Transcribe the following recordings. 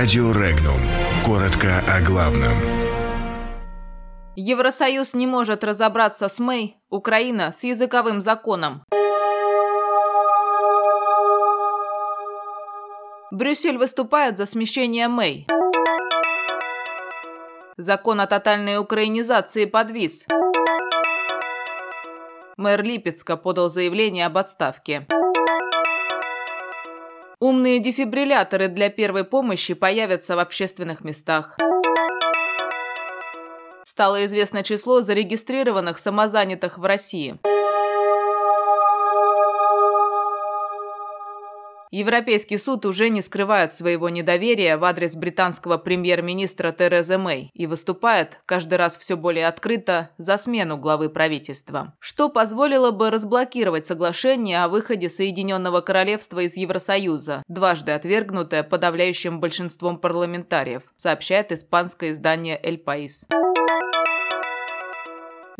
Радио Регнум. Коротко о главном. Евросоюз не может разобраться с Мэй, Украина с языковым законом. Брюссель выступает за смещение Мэй. Закон о тотальной украинизации подвис. Мэр Липецка подал заявление об отставке. Умные дефибрилляторы для первой помощи появятся в общественных местах. Стало известно число зарегистрированных самозанятых в России. Европейский суд уже не скрывает своего недоверия в адрес британского премьер-министра Терезы Мэй и выступает, каждый раз все более открыто, за смену главы правительства. Что позволило бы разблокировать соглашение о выходе Соединенного Королевства из Евросоюза, дважды отвергнутое подавляющим большинством парламентариев, сообщает испанское издание «Эль Паис».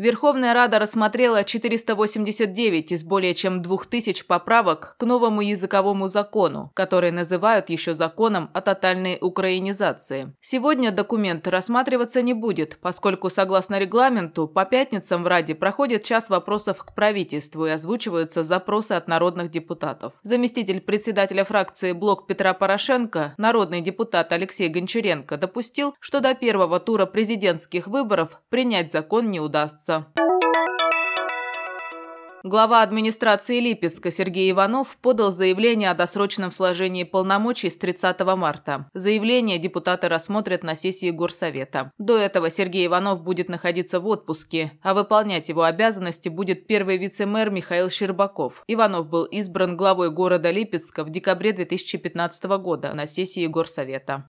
Верховная Рада рассмотрела 489 из более чем 2000 поправок к новому языковому закону, который называют еще законом о тотальной украинизации. Сегодня документ рассматриваться не будет, поскольку, согласно регламенту, по пятницам в Раде проходит час вопросов к правительству и озвучиваются запросы от народных депутатов. Заместитель председателя фракции «Блок Петра Порошенко», народный депутат Алексей Гончаренко, допустил, что до первого тура президентских выборов принять закон не удастся. Глава администрации Липецка Сергей Иванов подал заявление о досрочном сложении полномочий с 30 марта. Заявление депутаты рассмотрят на сессии Горсовета. До этого Сергей Иванов будет находиться в отпуске, а выполнять его обязанности будет первый вице-мэр Михаил Щербаков. Иванов был избран главой города Липецка в декабре 2015 года на сессии Горсовета.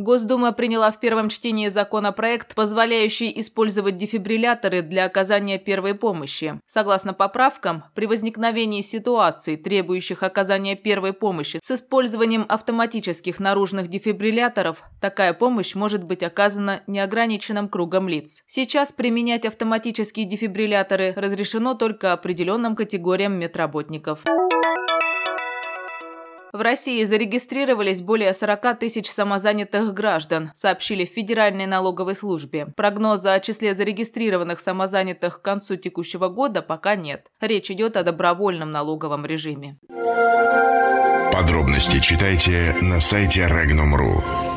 Госдума приняла в первом чтении законопроект, позволяющий использовать дефибрилляторы для оказания первой помощи. Согласно поправкам, при возникновении ситуаций, требующих оказания первой помощи с использованием автоматических наружных дефибрилляторов, такая помощь может быть оказана неограниченным кругом лиц. Сейчас применять автоматические дефибрилляторы разрешено только определенным категориям медработников. В России зарегистрировались более 40 тысяч самозанятых граждан, сообщили в Федеральной налоговой службе. Прогноза о числе зарегистрированных самозанятых к концу текущего года пока нет. Речь идет о добровольном налоговом режиме. Подробности читайте на сайте Regnum.ru.